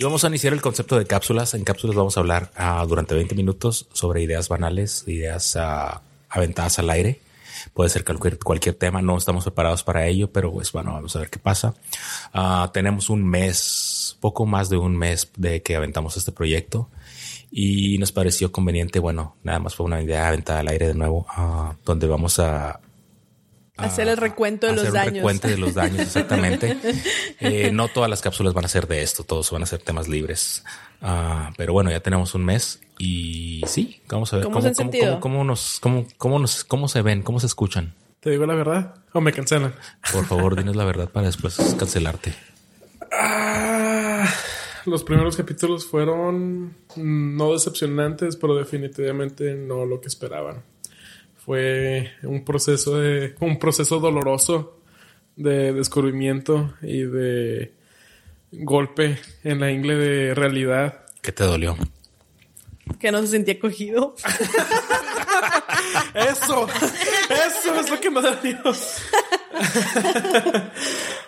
Si vamos a iniciar el concepto de cápsulas, en cápsulas vamos a hablar ah, durante 20 minutos sobre ideas banales, ideas ah, aventadas al aire. Puede ser cualquier, cualquier tema, no estamos preparados para ello, pero pues bueno, vamos a ver qué pasa. Ah, tenemos un mes, poco más de un mes de que aventamos este proyecto y nos pareció conveniente, bueno, nada más fue una idea aventada al aire de nuevo, donde vamos a Hacer el recuento de los daños. Recuento de los daños, exactamente. Eh, no todas las cápsulas van a ser de esto, todos van a ser temas libres. Ah, pero bueno, ya tenemos un mes y sí, vamos a ver cómo, cómo, nos, cómo, cómo, nos, cómo se ven, cómo se escuchan. ¿Te digo la verdad o me cancelan? Por favor, dinos la verdad para después cancelarte. Ah, los primeros capítulos fueron no decepcionantes, pero definitivamente no lo que esperaban fue un proceso de un proceso doloroso de descubrimiento y de golpe en la ingle de realidad. ¿Qué te dolió? Que no se sentía cogido. eso, eso es lo que me dolió.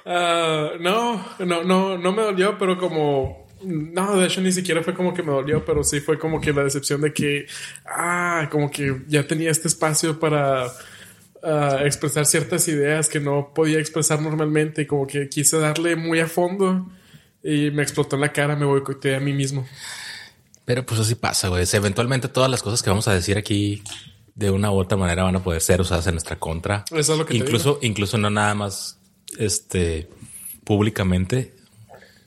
Ah, no, no, no, no me dolió, pero como no, de hecho ni siquiera fue como que me dolió, pero sí fue como que la decepción de que, ah, como que ya tenía este espacio para ah, expresar ciertas ideas que no podía expresar normalmente y como que quise darle muy a fondo y me explotó en la cara, me boicoteé a mí mismo. Pero pues así pasa, güey. Eventualmente todas las cosas que vamos a decir aquí de una u otra manera van a poder ser usadas en nuestra contra. Eso es lo que incluso, incluso no nada más este públicamente,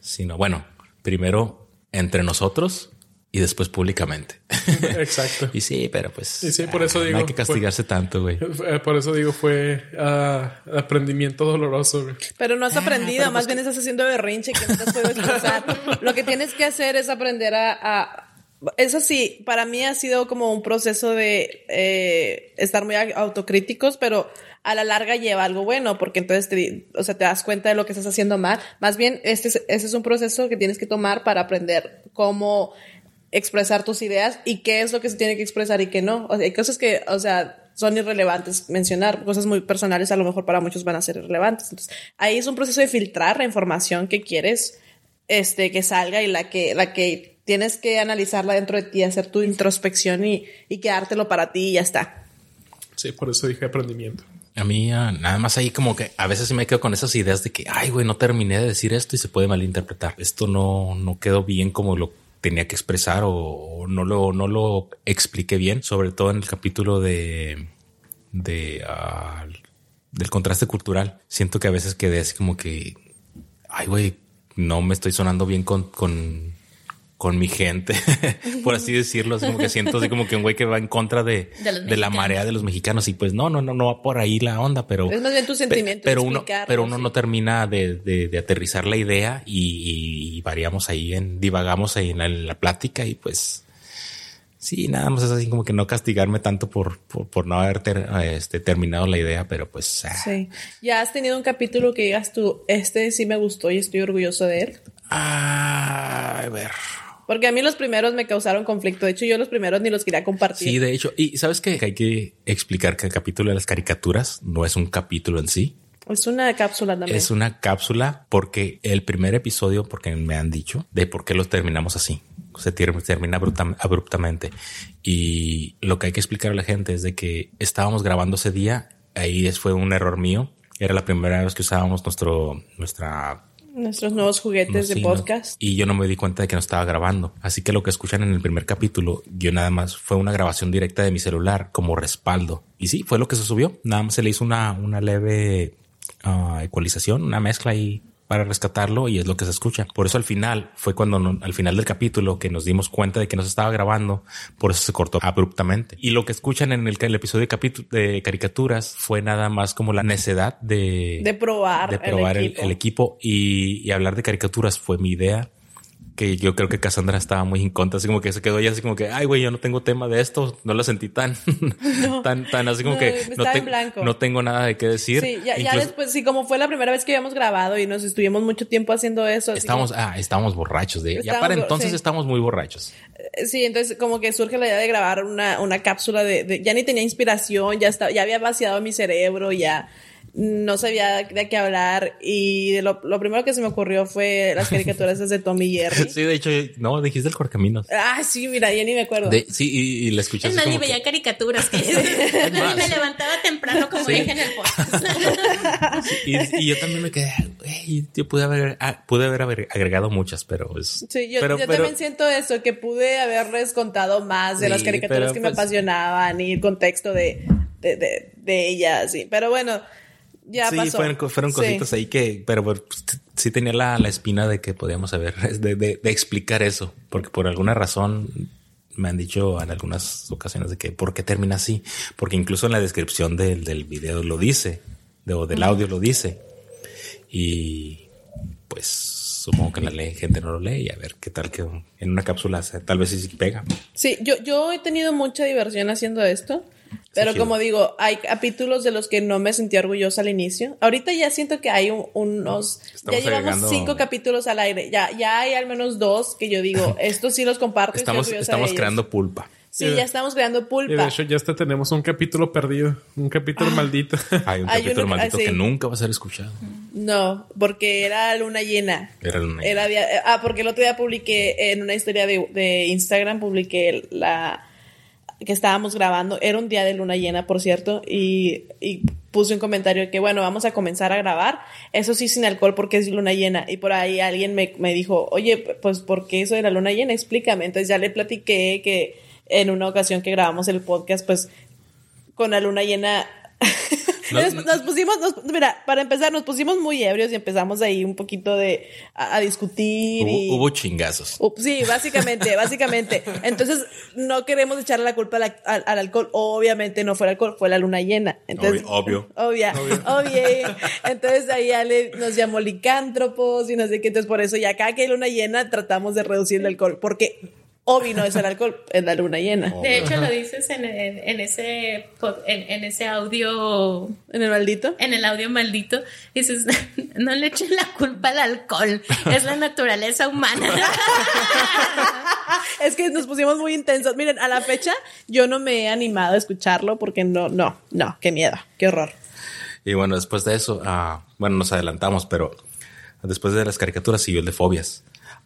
sino bueno, primero entre nosotros y después públicamente. Exacto. y sí, pero pues. sí, por eso digo. No hay que castigarse tanto, güey. Eh, por eso digo, fue ah, aprendimiento doloroso, güey. Pero no has aprendido, más pues bien estás haciendo berrinche que no te has podido expresar. Lo que tienes que hacer es aprender a, Eso sí, para mí ha sido como un proceso de eh, estar muy autocríticos, pero a la larga lleva algo bueno, porque entonces te, o sea, te das cuenta de lo que estás haciendo mal. Más bien, este es, es un proceso que tienes que tomar para aprender cómo expresar tus ideas y qué es lo que se tiene que expresar y qué no. O sea, hay cosas que, o sea, son irrelevantes mencionar, cosas muy personales a lo mejor para muchos van a ser irrelevantes. Entonces, ahí es un proceso de filtrar la información que quieres este que salga y la que la que tienes que analizarla dentro de ti, hacer tu introspección y, y quedártelo para ti y ya está. Sí, por eso dije aprendimiento. A mí nada más ahí como que a veces sí me quedo con esas ideas de que, ay, güey, no terminé de decir esto y se puede malinterpretar. Esto no, no quedó bien como lo tenía que expresar o, no lo, no lo expliqué bien, sobre todo en el capítulo de, de, ah, del contraste cultural. Siento que a veces quedé así como que, ay, güey, no me estoy sonando bien con, con con mi gente, por así decirlo, así como que siento así como que un güey que va en contra de, de, la marea de los mexicanos y pues no, no, no, no va por ahí la onda, pero es más bien tu sentimiento. Pero uno, pero uno no termina de, de, aterrizar la idea y, variamos ahí en, divagamos ahí en la, plática y pues sí, nada más es así como que no castigarme tanto por, por, no haber este, terminado la idea, pero pues. Ah. Sí. Ya has tenido un capítulo que digas tú, este sí me gustó y estoy orgulloso de él. Ah, a ver. Porque a mí los primeros me causaron conflicto. De hecho, yo los primeros ni los quería compartir. Sí, de hecho. Y sabes que hay que explicar que el capítulo de las caricaturas no es un capítulo en sí. Es una cápsula también. Es una cápsula porque el primer episodio, porque me han dicho de por qué los terminamos así. Se termina abruptamente. Y lo que hay que explicar a la gente es de que estábamos grabando ese día. Ahí fue un error mío. Era la primera vez que usábamos nuestro, nuestra Nuestros nuevos juguetes de podcast. Y yo no me di cuenta de que no estaba grabando. Así que lo que escuchan en el primer capítulo, yo nada más fue una grabación directa de mi celular como respaldo. Y sí, fue lo que se subió. Nada más se le hizo una, una leve uh, ecualización, una mezcla y para rescatarlo y es lo que se escucha. Por eso al final fue cuando al final del capítulo que nos dimos cuenta de que no se estaba grabando, por eso se cortó abruptamente. Y lo que escuchan en el, el episodio de, de caricaturas fue nada más como la necedad de, de probar, de probar el equipo, equipo y, y hablar de caricaturas fue mi idea que yo creo que Cassandra estaba muy en contra, así como que se quedó ya así como que, ay, güey, yo no tengo tema de esto, no lo sentí tan, tan, tan así como que no, no, tengo nada de qué decir. Sí, ya, ya, después, sí, como fue la primera vez que habíamos grabado y nos estuvimos mucho tiempo haciendo eso. Estamos, ah, estábamos borrachos de, ya para entonces estamos muy borrachos. Eh, sí, entonces como que surge la idea de grabar una, una cápsula de, de, ya ni tenía inspiración, ya estaba, ya había vaciado mi cerebro, ya no sabía de qué hablar y lo, lo, primero que se me ocurrió fue las caricaturas de Tommy Jerry. Sí, de hecho, no, dijiste el Corcaminos. Ah, sí, mira, ya ni me acuerdo. sí, y, y la escuché. Es más, ni veía caricaturas. Que me levantaba temprano como dije en el podcast. y, y, yo también me quedé, güey, yo pude haber, ah, pude haber agregado muchas, pero es... Sí, yo, pero, yo también siento eso, que pude haberles contado más de las caricaturas que me pues apasionaban y el contexto de, de, de, de ellas, sí. Pero bueno ya sí, pasó. Fueron, fueron cositas ahí que, pero pues, sí tenía la, la, espina de que podíamos saber, de, de, de, explicar eso, porque por alguna razón me han dicho en algunas ocasiones de que por qué termina así, porque incluso en la descripción del, del video lo dice, de, o del audio lo dice, y pues supongo que la ley, gente no lo lee y a ver qué tal que en una cápsula tal vez sí pega. Sí, yo, yo he tenido mucha diversión haciendo esto. Pero como digo, hay capítulos de los que no me sentí orgullosa al inicio. Ahorita ya siento que hay unos... ya llevamos cinco capítulos al aire. Ya, ya hay al menos dos que yo digo, estos sí los comparto. Estamos, estamos creando pulpa. Sí, ya estamos creando pulpa. Y de hecho ya hasta tenemos un capítulo perdido, un capítulo ah. maldito. Hay un capítulo maldito que nunca va a ser escuchado. No, porque era luna llena. Era luna llena. Era ah, porque el otro día publiqué en una historia de, de Instagram, publiqué la que estábamos grabando. Era un día de luna llena, por cierto, y, puse un comentario que, bueno, vamos a comenzar a grabar. Eso sí, sin alcohol, porque es luna llena. Y por ahí alguien me, me dijo, oye, pues, ¿por qué eso de la luna llena? Explícame. Entonces ya le platiqué que en una ocasión que grabamos el podcast, pues, con la luna llena nos, pusimos, mira, para empezar, nos pusimos muy ebrios y empezamos ahí un poquito de a, discutir. Hubo, chingazos. sí, básicamente, básicamente. Entonces, no queremos echarle la culpa al, alcohol. Obviamente no fue el alcohol, fue la luna llena. Entonces, obvio. Obvia, obvio. Entonces ahí Ale nos llamó licántropos y no sé qué. Entonces, por eso ya acá que hay luna llena tratamos de reducir el alcohol. Porque Obi no es el alcohol en la luna llena. De hecho, lo dices en, en, ese, en, ese audio. ¿En el maldito? En el audio maldito. Dices, no le echen la culpa al alcohol. Es la naturaleza humana. es que nos pusimos muy intensos. Miren, a la fecha yo no me he animado a escucharlo porque no, no, no, qué miedo, qué horror. Y bueno, después de eso, uh, bueno, nos adelantamos, pero después de las caricaturas siguió el de fobias.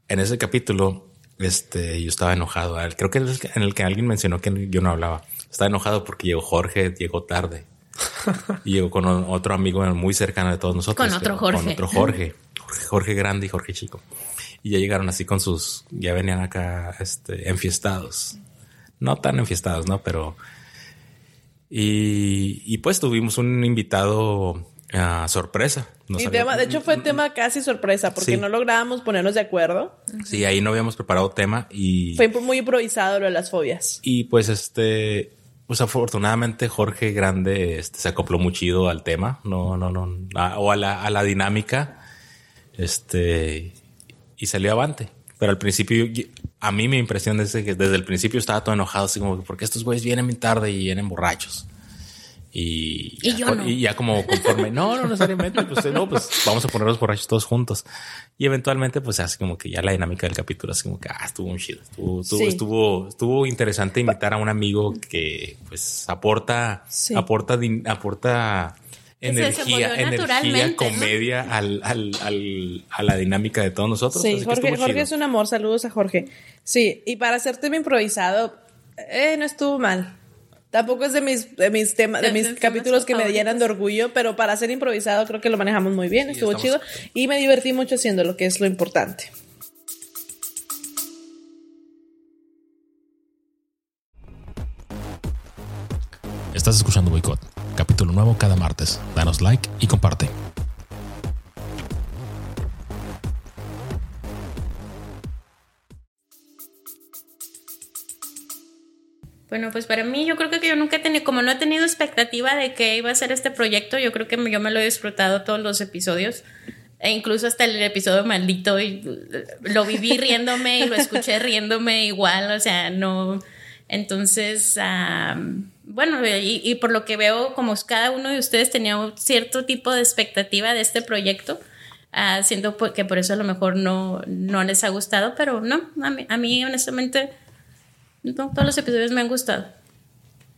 En ese capítulo este, yo estaba enojado. Creo que es en el que alguien mencionó que yo no hablaba. Estaba enojado porque llegó Jorge, llegó tarde. y llegó con otro amigo muy cercano de todos nosotros. Con otro Jorge. Con otro Jorge. Jorge, grande y Jorge chico. Y ya llegaron así con sus, ya venían acá, este, enfiestados. No tan enfiestados, ¿no? Pero, y, y pues tuvimos un invitado Ah, sorpresa. de hecho, fue tema casi sorpresa porque no lográbamos ponernos de acuerdo. Sí, ahí no habíamos preparado tema y. Fue muy improvisado lo de las fobias. Y pues este. Pues afortunadamente Jorge Grande este, se acopló muy chido al tema, no, no, no, o a la, a la dinámica, este, y salió avante. Pero al principio, a mí mi impresión es que desde el principio estaba todo enojado, así como, porque estos güeyes vienen muy tarde y vienen borrachos? Y, ya, como conforme, no, no necesariamente, pues no, pues vamos a ponerlos borrachos todos juntos. Y eventualmente, pues hace como que ya la dinámica del capítulo es como que, ah, estuvo un chido. Estuvo, estuvo, estuvo, interesante invitar a un amigo que pues aporta, aporta, aporta energía, energía, comedia al, al, al, a la dinámica de todos nosotros. Sí, Jorge, Jorge es un amor. Saludos a Jorge. Sí, y para hacerte improvisado, eh, no estuvo mal. Tampoco es de mis, de mis temas, de, mis capítulos que me llenan de orgullo, pero para ser improvisado creo que lo manejamos muy bien, estuvo chido y me divertí mucho haciendo lo que es lo importante. Estás escuchando Boicot, capítulo nuevo cada martes. Danos like y comparte. Bueno, pues para mí yo creo que yo nunca he tenido, como no he tenido expectativa de que iba a ser este proyecto, yo creo que yo me lo he disfrutado todos los episodios. E incluso hasta el episodio maldito y lo viví riéndome y lo escuché riéndome igual, o sea, no. Entonces, bueno, y, por lo que veo, como cada uno de ustedes tenía un cierto tipo de expectativa de este proyecto, uh, siento que por eso a lo mejor no, no les ha gustado, pero no, a mí honestamente todos los episodios me han gustado.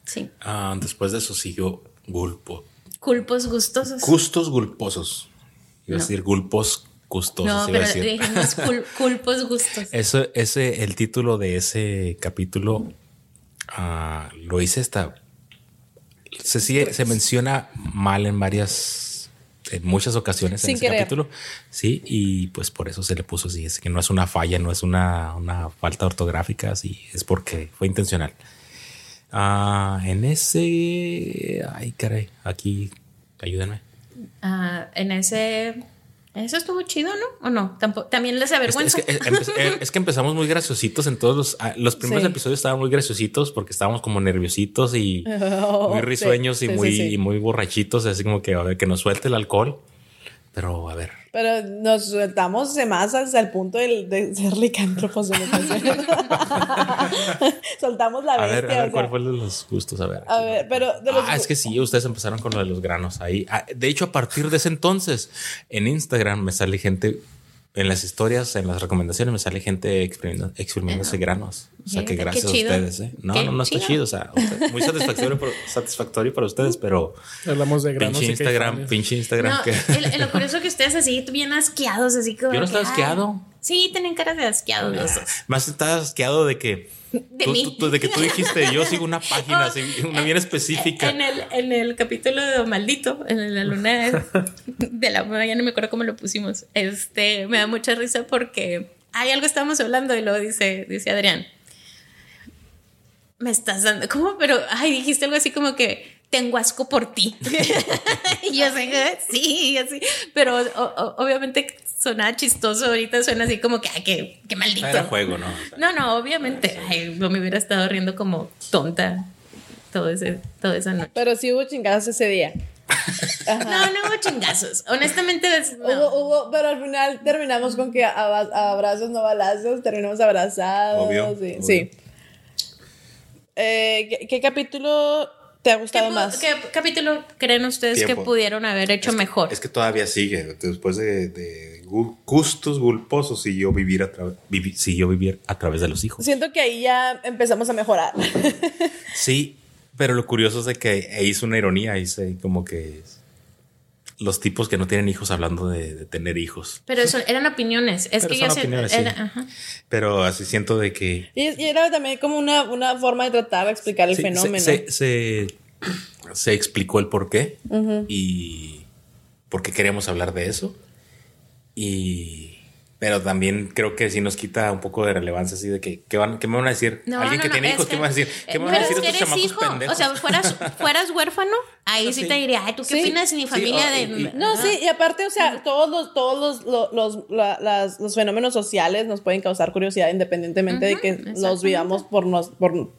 Sí. Ah, después de eso siguió Gulpo. Culpos gustosos. Gustos gulposos. Iba a No. decir gulpos gustosos. no, iba a pero decir. dijimos cul- culpos gustosos. Eso, ese, el título de ese capítulo ah, lo hice hasta. Se, sigue- se menciona mal en varias. En muchas ocasiones Sin en ese querer. capítulo. Sí, y pues por eso se le puso así. Es que no es una falla, no es una, una falta ortográfica, sí, es porque fue intencional. Ah, en ese. Ay, caray, aquí, ayúdenme. Ah, en ese. Eso estuvo chido, ¿no? ¿O no? Tampoco, también les Es, avergüenza. es que, eh, es que empezamos muy graciositos en todos los, ah, los primeros Sí. episodios estaban muy graciositos porque estábamos como nerviositos y Oh, muy risueños sí, y sí, muy y muy borrachitos, así como que a ver que nos suelte el alcohol. Pero a ver, Pero nos sueltamos de más hasta el punto de, ser licántropos ocasiones. Soltamos la a bestia. ver, a ver o sea. cuál fue de los gustos, a ver. A ver, pero de los Ah, es que sí, ustedes empezaron con lo de los granos ahí. Ah, De hecho, a partir de ese entonces, en Instagram me sale gente, en las historias, en las recomendaciones, me sale gente exprimiendo- exprimiéndose granos. O sea, que gracias a ustedes, ¿eh? No, Qué no, no está chido. chido. O sea, muy satisfactorio, por- satisfactorio para ustedes, pero Hablamos de granos pinche Instagram, pinche Instagram. No, que... el- el- lo curioso que ustedes así bien asqueados, así como. Yo no que, estaba ay. asqueado. Sí, tienen caras de asqueados los dos. Más estás asqueado de que. De tú- mí. tú- de que tú dijiste, yo sigo una página, Oh, así, una bien específica. En el, en el capítulo de Maldito, en la luna de la ya no me acuerdo cómo lo pusimos. Este me da mucha risa porque hay algo estábamos hablando y luego dice, dice Adrián. Me estás dando, ¿cómo? Pero, ay, dijiste algo así como que tengo asco por ti. y yo sé sí, así. Pero o- o- obviamente sonaba chistoso, ahorita suena así como que, ay, qué, qué maldito. Era juego, ¿no? No, no, obviamente. Ay, no me hubiera estado riendo como tonta todo ese, toda esa noche. Pero sí hubo chingadas ese día. No, no hubo chingazos. Honestamente, no. Hubo, hubo, pero al final terminamos con que abrazos, no balazos, terminamos abrazados. Obvio, sí. obvio. sí. Eh, ¿qué, qué capítulo te ha ¿Qué, gustado más? qué capítulo creen ustedes Tiempo. que pudieron haber hecho Es que- mejor? Es que todavía sigue. Después de, de gu- gustos gulposos, si yo vivir a través, si yo vivir a través de los hijos. Siento que ahí ya empezamos a mejorar. Sí, pero lo curioso es de que hizo una ironía, hice como que los tipos que no tienen hijos hablando de, de tener hijos. Pero eso eran opiniones. Es Pero que son yo sé. opiniones, era- sí. ajá. Pero así siento de que y, y era también como una, una forma de tratar de explicar el Sí, fenómeno. Se, se, se- se explicó el por qué y por qué queríamos hablar de eso. Y pero también creo que sí nos quita un poco de relevancia así de que ¿qué, van, qué me van a decir? No, Alguien no, que no, tiene hijos, ¿qué me van a decir? ¿Qué me eh, van a pero decir es que estos eres chamacos hijo. pendejos? O sea, fueras, fueras huérfano, ahí sí, Sí. te diría, ay, ¿tú qué Sí. opinas de mi Sí, familia? oh, de, y- y- No, sí, y aparte, o sea, todos los, todos los, lo- los, las- los fenómenos sociales nos pueden causar curiosidad independientemente de que los vivamos por, nos, por,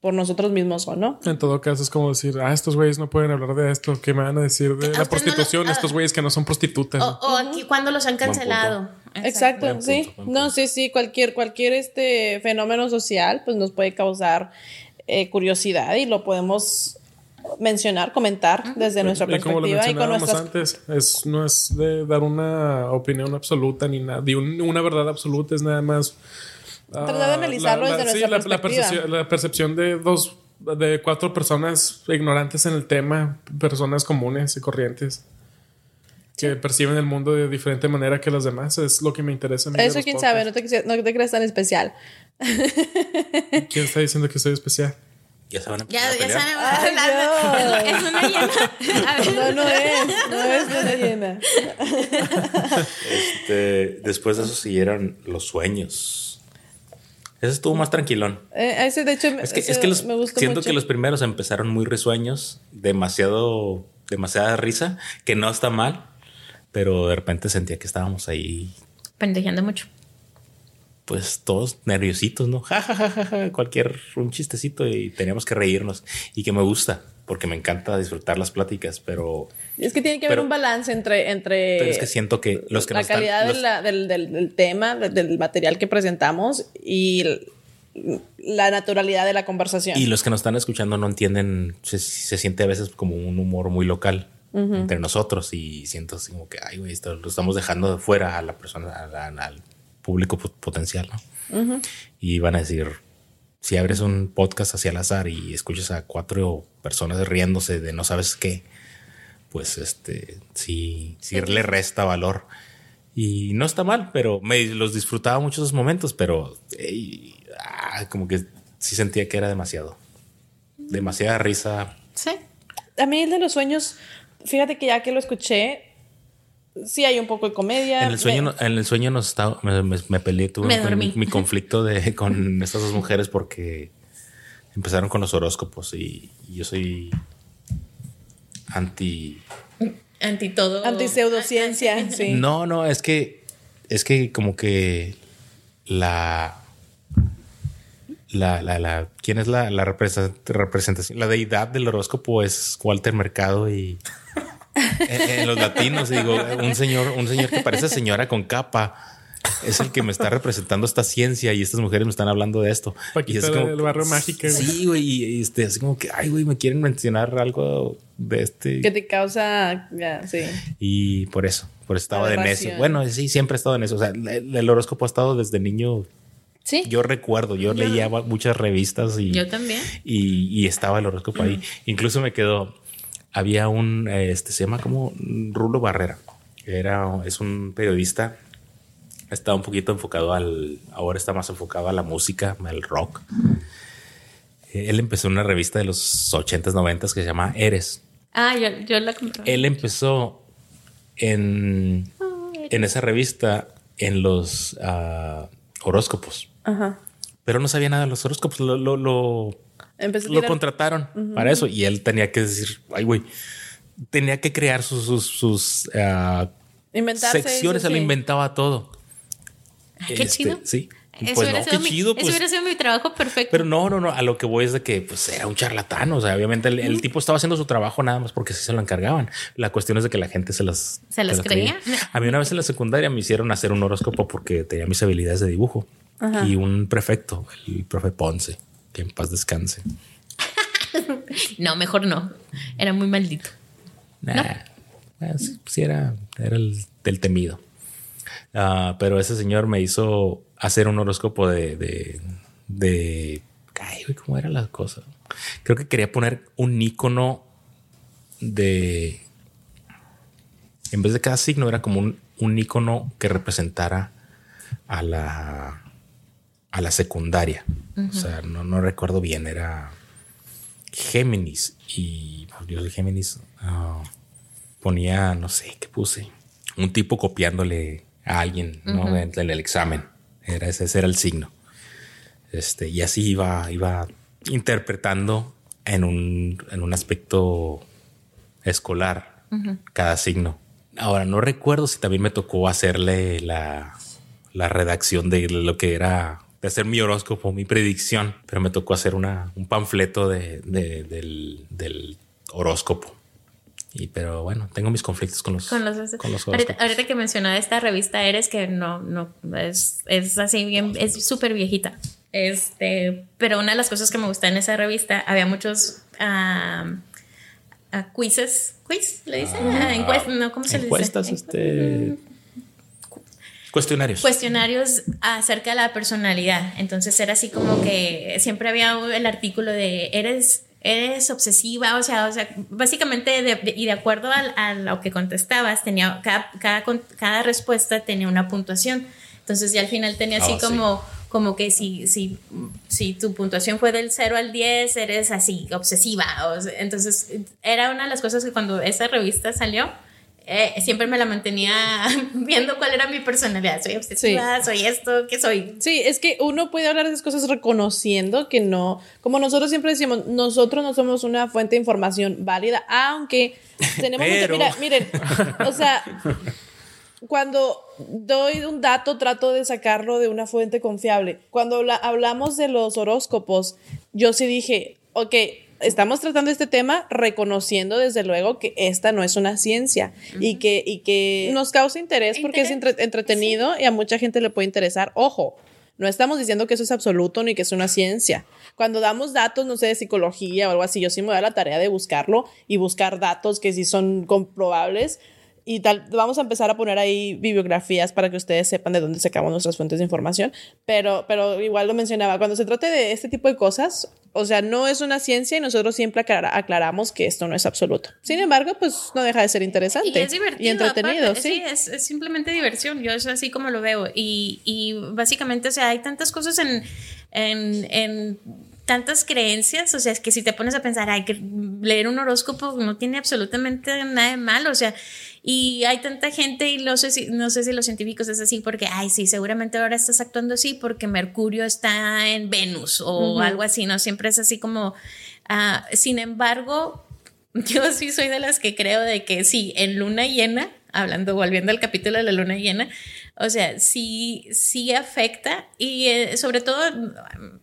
por nosotros mismos o no. En todo caso, es como decir, ah, estos güeyes no pueden hablar de esto. ¿Qué me van a decir de ¿A la no prostitución? estos güeyes que no son prostitutas. O, o aquí cuando los han cancelado. Exacto, Buen sí. punto, No, sí, sí, cualquier, cualquier este fenómeno social pues nos puede causar eh, curiosidad y lo podemos mencionar, comentar desde nuestra y como lo perspectiva y con nuestras antes, es, no es de dar una opinión absoluta ni nada, de un- una verdad absoluta, es nada más. ah, Tratar de analizarlo desde nuestra la, la perspectiva. percepción, la percepción de dos, de cuatro personas ignorantes en el tema, personas comunes y corrientes. Que perciben el mundo de diferente manera que los demás. Es lo que me interesa a mí. de Eso quién sabe, no te, quise- no te creas tan especial. ¿Quién está diciendo que soy especial? Ya se van a Ya, ya saben. Ay, no. Es una llena. A ver. No, no es, no es luna llena. Este, después de eso siguieron los sueños. Ese estuvo más tranquilón. Eh, ese de hecho Es que, ese es que los, me gustó siento mucho. que los primeros empezaron muy risueños, demasiado, demasiada risa, que no está mal, pero de repente sentía que estábamos ahí, Pendejeando mucho. pues todos nerviositos, ¿no? Ja, ja, ja, ja, ja, cualquier, un chistecito y teníamos que reírnos. Y que me gusta, porque me encanta disfrutar las pláticas, pero, Es que tiene que haber un balance entre, entre pero es que siento que los que la nos están- calidad de los- la- del, del- del tema, de- del material que presentamos y el- la naturalidad de la conversación. Y los que nos están escuchando no entienden, se, se siente a veces como un humor muy local entre nosotros y siento así como que, ay, güey, esto lo estamos dejando de fuera a la persona, a la- al público pot- potencial, ¿no? Y van a decir, si abres un podcast hacia el azar y escuchas a cuatro personas riéndose de no sabes qué, pues este sí, sí le resta valor. Y no está mal, pero me los disfrutaba mucho esos momentos, pero ey, ah, como que sí sentía que era demasiado. Demasiada risa. Sí. A mí el de los sueños, fíjate que ya que lo escuché, sí hay un poco de comedia. En el sueño, Me- en el sueño nos estaba, me, me- me peleé, tuve Me mi- dormí. mi, conflicto de, con estas dos mujeres porque empezaron con los horóscopos y, y yo soy anti. Anti todo. Antipseudociencia, sí. No, no, es que es que como que la la, la, la ¿quién es la, la represent- representación? La deidad del horóscopo es Walter Mercado y en, en los latinos digo, un señor, un señor que parece señora con capa. Es el que me está representando esta ciencia y estas mujeres me están hablando de esto. Paquita y es como, del barrio mágico. Sí, güey. Y este, así como que, ay, güey, me quieren mencionar algo de este. Que te causa, ya, sí. Y por eso, por eso estaba de Aberración. necio. Bueno, sí, siempre he estado en eso. O sea, el, el horóscopo ha estado desde niño. Sí. Yo recuerdo, yo leía muchas revistas y, Yo también. y, y estaba el horóscopo ahí. Incluso me quedó, había un, este, se llama como Rulo Barrera. Era, es un periodista. Está un poquito enfocado al, ahora está más enfocado a la música, al rock. Eh, Él empezó una revista de los 80s, 90s que se llama Eres. Ah, yo, yo la compré. Él empezó en, en esa revista en los ah, horóscopos, Ajá. Pero no sabía nada de los horóscopos. Lo, lo, lo, contrataron para eso y él tenía que decir, ay, güey, tenía que crear sus, sus, sus, ah, secciones, eso, lo sí. inventaba todo. Qué Este, chido. Sí. Eso, Pues hubiera no, sido qué mi, chido, eso pues. hubiera sido mi trabajo perfecto. Pero no, no, no. A lo que voy es de que pues era un charlatán. O sea, obviamente el, el tipo estaba haciendo su trabajo nada más porque sí se lo encargaban. La cuestión es de que la gente se las, ¿Se las creía? A mí una vez en la secundaria me hicieron hacer un horóscopo porque tenía mis habilidades de dibujo y un prefecto, el profe Ponce, que en paz descanse. No, mejor no. Era muy maldito. Nah, bueno, sí, sí era, era el del temido. Ah, pero ese señor me hizo hacer un horóscopo de, de, de ay, güey, ¿cómo era la cosa? Creo que quería poner un icono de, en vez de cada signo, era como un, un icono que representara a la, a la secundaria. O sea, no, no recuerdo bien, era Géminis y yo soy Géminis. ah, ponía, no sé, ¿qué puse? Un tipo copiándole a alguien ¿no? en, en el examen. Era ese, ese era el signo. Este, y así iba, iba interpretando en un, en un aspecto escolar cada signo. Ahora, no recuerdo si también me tocó hacerle la, la redacción de lo que era de hacer mi horóscopo, mi predicción, pero me tocó hacer una, un panfleto de, de- del, del horóscopo. Y pero bueno, tengo mis conflictos con los, Con los, con los ahorita, horóscopos. ahorita que mencionaba esta revista Eres, que no, no, es, es así bien, es súper viejita. Este, pero una de las cosas que me gusta en esa revista, había muchos ah, ah, quizzes, quiz, le dicen, Ah, encuestas, no, ¿cómo se le dice? Encuestas, este. Cuestionarios. cuestionarios acerca de la personalidad. Entonces era así como que siempre había el artículo de eres eres obsesiva, o sea, o sea, básicamente de- de- y de acuerdo a, lo que contestabas, tenía cada, cada, respuesta tenía una puntuación. Entonces ya al final tenía así Oh, sí. como como que si, si, si tu puntuación fue del 0 al 10, eres así, obsesiva. O sea, entonces, era una de las cosas que cuando esa revista salió, eh, siempre me la mantenía viendo cuál era mi personalidad. Soy obsesiva, soy esto, ¿qué soy? Sí, es que uno puede hablar de esas cosas reconociendo que no, como nosotros siempre decimos, nosotros no somos una fuente de información válida, aunque tenemos mucho- Pero- mira, miren, o sea, cuando doy un dato trato de sacarlo de una fuente confiable. Cuando la- hablamos de los horóscopos, yo sí dije, ok, estamos tratando este tema reconociendo desde luego que esta no es una ciencia y, que, y que nos causa interés porque es entre- entretenido y a mucha gente le puede interesar. Ojo, no estamos diciendo que eso es absoluto ni que es una ciencia. Cuando damos datos, no sé, de psicología o algo así, yo sí me doy a la tarea de buscarlo y buscar datos que sí son comprobables. Y tal, vamos a empezar a poner ahí bibliografías para que ustedes sepan de dónde sacamos nuestras fuentes de información, pero, pero igual lo mencionaba, cuando se trate de este tipo de cosas, o sea, no es una ciencia y nosotros siempre aclaramos que esto no es absoluto. Sin embargo, pues no deja de ser interesante. Y es divertido. Y entretenido, sí. es, es, simplemente diversión, yo es así como lo veo. Y, y básicamente, o sea, hay tantas cosas en, en, en tantas creencias, o sea, es que si te pones a pensar, hay que leer un horóscopo no tiene absolutamente nada de malo, o sea, y hay tanta gente y no sé si, no sé si los científicos es así porque, ay, sí, seguramente ahora estás actuando así porque Mercurio está en Venus o algo así, ¿no? Siempre es así como, ah, sin embargo, yo sí soy de las que creo de que sí, en luna llena, hablando, volviendo al capítulo de la luna llena, o sea, sí, sí afecta y eh, sobre todo,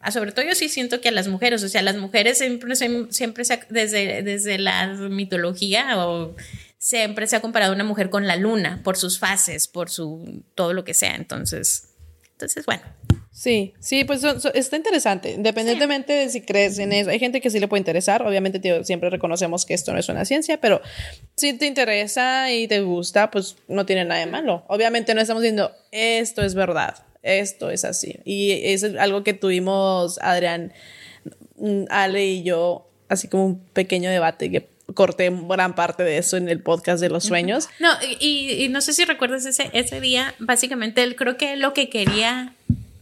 ah, sobre todo yo sí siento que a las mujeres, o sea, las mujeres siempre, siempre desde, desde la mitología o siempre se ha comparado una mujer con la luna por sus fases, por su todo lo que sea. Entonces, entonces bueno. Sí, sí, pues está interesante, independientemente de si crees en eso. Hay gente que sí le puede interesar, obviamente siempre reconocemos que esto no es una ciencia, pero si te interesa y te gusta, pues no tiene nada de malo. Obviamente no estamos diciendo esto es verdad, esto es así. Y es algo que tuvimos Adrián, mm, Ale y yo, así como un pequeño debate que corté gran parte de eso en el podcast de los sueños. No, y, y no sé si recuerdas ese, ese día, básicamente él creo que lo que quería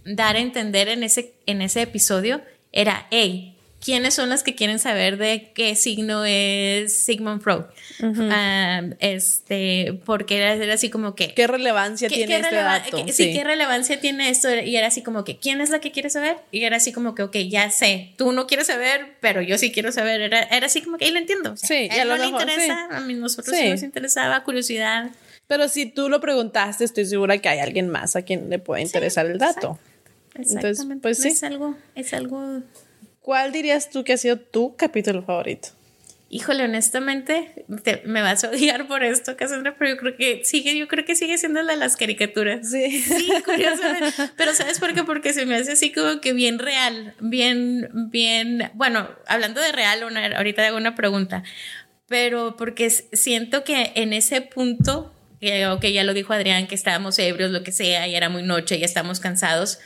dar a entender en ese, en ese episodio era, hey, ¿quiénes son las que quieren saber de qué signo es Sigmund Freud? Ah, este, porque era, así como que... ¿Qué relevancia tiene este dato? sí, ¿qué relevancia tiene esto? Y era así como que, ¿quién es la que quiere saber? Y era así como que, ok, ya sé, tú no quieres saber, pero yo sí quiero saber. Era, era así como que, ahí lo entiendo. sí, a él no le interesa, a mí nosotros sí. nos interesaba, curiosidad. Pero si tú lo preguntaste, estoy segura que hay alguien más a quien le puede interesar el dato. Entonces, pues sí. Es algo, es algo. ¿Cuál dirías tú que ha sido tu capítulo favorito? Híjole, honestamente, me vas a odiar por esto, Cassandra, pero yo creo que sigue, yo creo que sigue siendo la de las caricaturas. Sí. Sí, curiosamente. pero ¿sabes por qué? Porque se me hace así como que bien real, bien, bien, bueno, hablando de real, ahorita hago una pregunta, pero porque siento que en ese punto, que okay, ya lo dijo Adrián, que estábamos ebrios, lo que sea, y era muy noche, ya estamos cansados,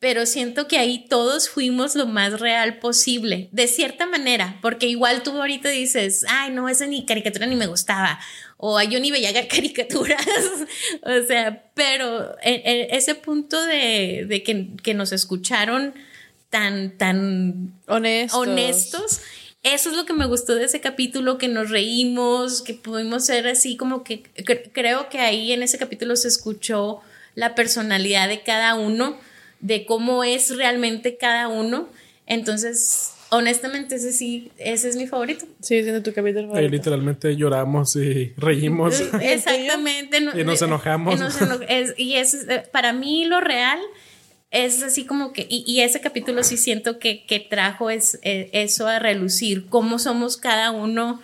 pero siento que ahí todos fuimos lo más real posible, de cierta manera, porque igual tú ahorita dices, ay, no, esa ni caricatura ni me gustaba, o yo ni veía caricaturas, o sea, pero e, e, ese punto de, que, nos escucharon tan, tan honestos. honestos eso es lo que me gustó de ese capítulo, que nos reímos, que pudimos ser así como que creo que ahí en ese capítulo se escuchó la personalidad de cada uno de cómo es realmente cada uno. Entonces, honestamente, ese sí, ese es mi favorito. Sí, siendo tu capítulo favorito. literalmente lloramos y reímos. Exactamente. y nos enojamos. Y, es, eh, para mí lo real es así como que, y, ese capítulo sí siento que, trajo es, eh, eso a relucir, cómo somos cada uno,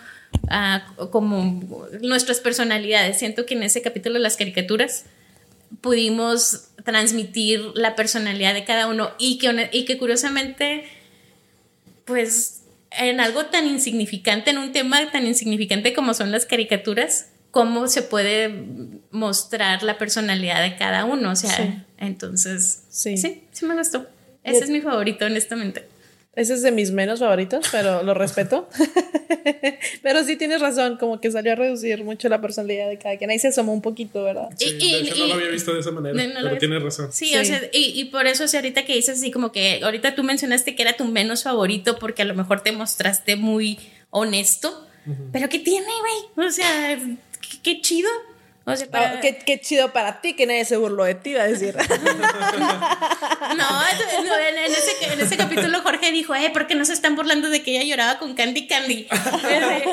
ah, como nuestras personalidades. Siento que en ese capítulo las caricaturas pudimos transmitir la personalidad de cada uno y que, y que curiosamente, pues en algo tan insignificante, en un tema tan insignificante como son las caricaturas, cómo se puede mostrar la personalidad de cada uno. O sea, entonces, sí. sí, sí me gustó. Ese es mi favorito, honestamente. Ese es de mis menos favoritos, pero lo respeto. pero sí tienes razón, como que salió a reducir mucho la personalidad de cada quien. Ahí se asomó un poquito, ¿verdad? Sí, y, de hecho no lo había visto de esa manera, pero tienes razón. Sí, o sea, y, por eso, o sea, ahorita que dices así como que, ahorita tú mencionaste que era tu menos favorito porque a lo mejor te mostraste muy honesto, pero ¿qué tiene, güey? O sea, qué chido. O sea, oh, qué, chido para ti que nadie se burló de ti, va a decir. no, en, ese, capítulo Jorge dijo, eh, ¿por qué no se están burlando de que ella lloraba con Candy Candy?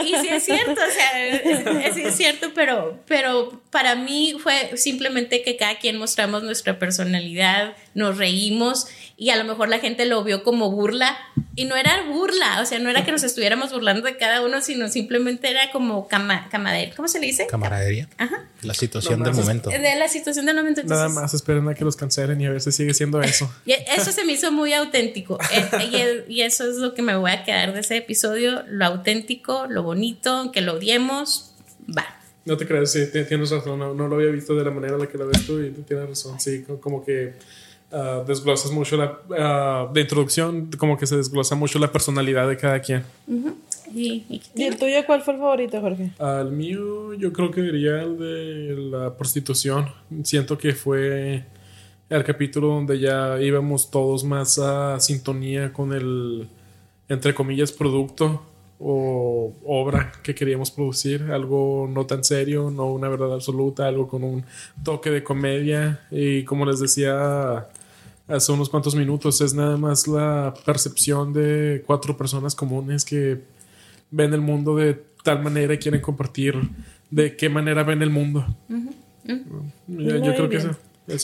y sí es cierto, o sea, sí es cierto, pero, pero para mí fue simplemente que cada quien mostramos nuestra personalidad, nos reímos y a lo mejor la gente lo vio como burla y no era burla, o sea, no era que nos estuviéramos burlando de cada uno, sino simplemente era como cama, ¿cómo se le dice? Camaradería. Ajá. La situación del momento. De la situación del momento. Nada más esperen a que los cancelen y a ver si sigue siendo eso. y eso se me hizo muy auténtico eh, y, eso es lo que me voy a quedar de ese episodio, lo auténtico, lo bonito, que lo odiemos, va. No te creas, sí, tienes razón. No, no, lo había visto de la manera en la que lo ves tú y tienes razón. Sí, como que uh, desglosas mucho la. Uh, de introducción, como que se desglosa mucho la personalidad de cada quien. ¿Y, el tuyo cuál fue el favorito, Jorge? Al mío, yo creo que diría el de la prostitución. Siento que fue el capítulo donde ya íbamos todos más a sintonía con el, entre comillas, producto o obra que queríamos producir, algo no tan serio, no una verdad absoluta, algo con un toque de comedia y como les decía hace unos cuantos minutos, es nada más la percepción de cuatro personas comunes que ven el mundo de tal manera y quieren compartir de qué manera ven el mundo. yo, creo que eso.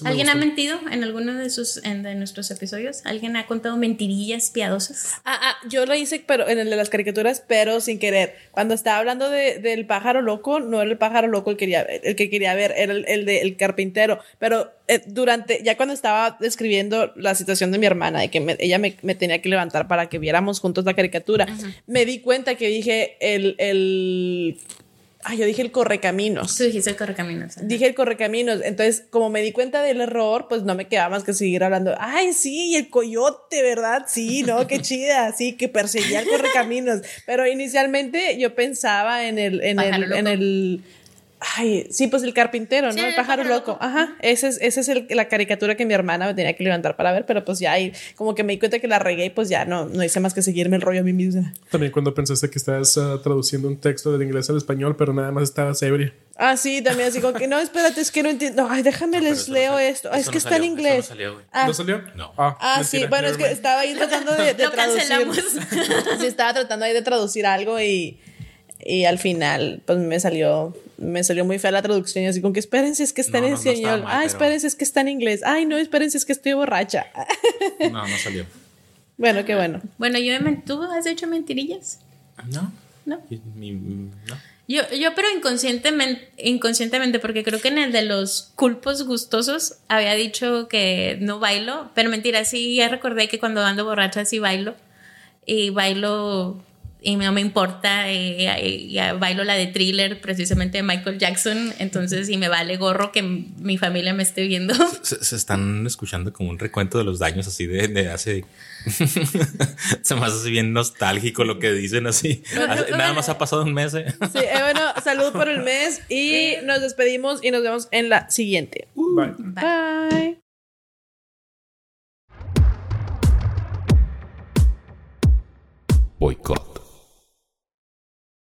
¿Alguien ha mentido en alguno de sus de nuestros episodios? ¿Alguien ha contado mentirillas piadosas? Ah, ah, yo lo hice, pero en el de las caricaturas, pero sin querer. Cuando estaba hablando de, del pájaro loco, no era el pájaro loco el, quería, el que quería ver, era el, el del carpintero. Pero eh, durante, ya cuando estaba describiendo la situación de mi hermana, de que ella me, me, tenía que levantar para que viéramos juntos la caricatura, me di cuenta que dije el, el Ay, yo dije el correcaminos. Tú dijiste el correcaminos. Dije el correcaminos. Entonces, como me di cuenta del error, pues no me quedaba más que seguir hablando. Ay, sí, el coyote, ¿verdad? Sí, no, qué chida. Sí, que perseguía el correcaminos. Pero inicialmente yo pensaba en el, en el, en el Ay, sí, pues el carpintero, ¿no? el pájaro, loco. Ajá, esa es, ese es el, la caricatura que mi hermana me tenía que levantar para ver, pero pues ya ahí, como que me di cuenta que la regué y pues ya no, no hice más que seguirme el rollo a mí misma. También cuando pensaste que estabas uh, traduciendo un texto del inglés al español, pero nada más estabas ebria. Ah, sí, también así como que no, espérate, es que no entiendo. Ay, déjame les leo esto. es que está en inglés. No salió, ah. ¿No salió? No. Ah, ah sí, bueno, es que estaba ahí tratando de, de traducir. sí, estaba tratando ahí de traducir algo y y al final, pues me salió, me salió muy fea la traducción. Y así como que espérense, es que está en español. ah, espérense, es que está en inglés. Ay, no, espérense, es que estoy borracha. no, no salió. Bueno, qué bueno. Bueno, yo me ¿tú has hecho mentirillas? No. No. no. Yo, yo, pero inconscientemente, inconscientemente, porque creo que en el de los culpos gustosos había dicho que no bailo, pero mentira, sí, ya recordé que cuando ando borracha sí bailo. Y bailo y no me importa, eh, bailo la de thriller precisamente de Michael Jackson, entonces y me vale gorro que mi familia me esté viendo. Se, están escuchando como un recuento de los daños así de, hace... se me hace bien nostálgico lo que dicen así. Nada más ha pasado un mes. ¿eh? Sí, eh, bueno, salud por el mes y nos despedimos y nos vemos en la siguiente. Bye. Bye. Boycott.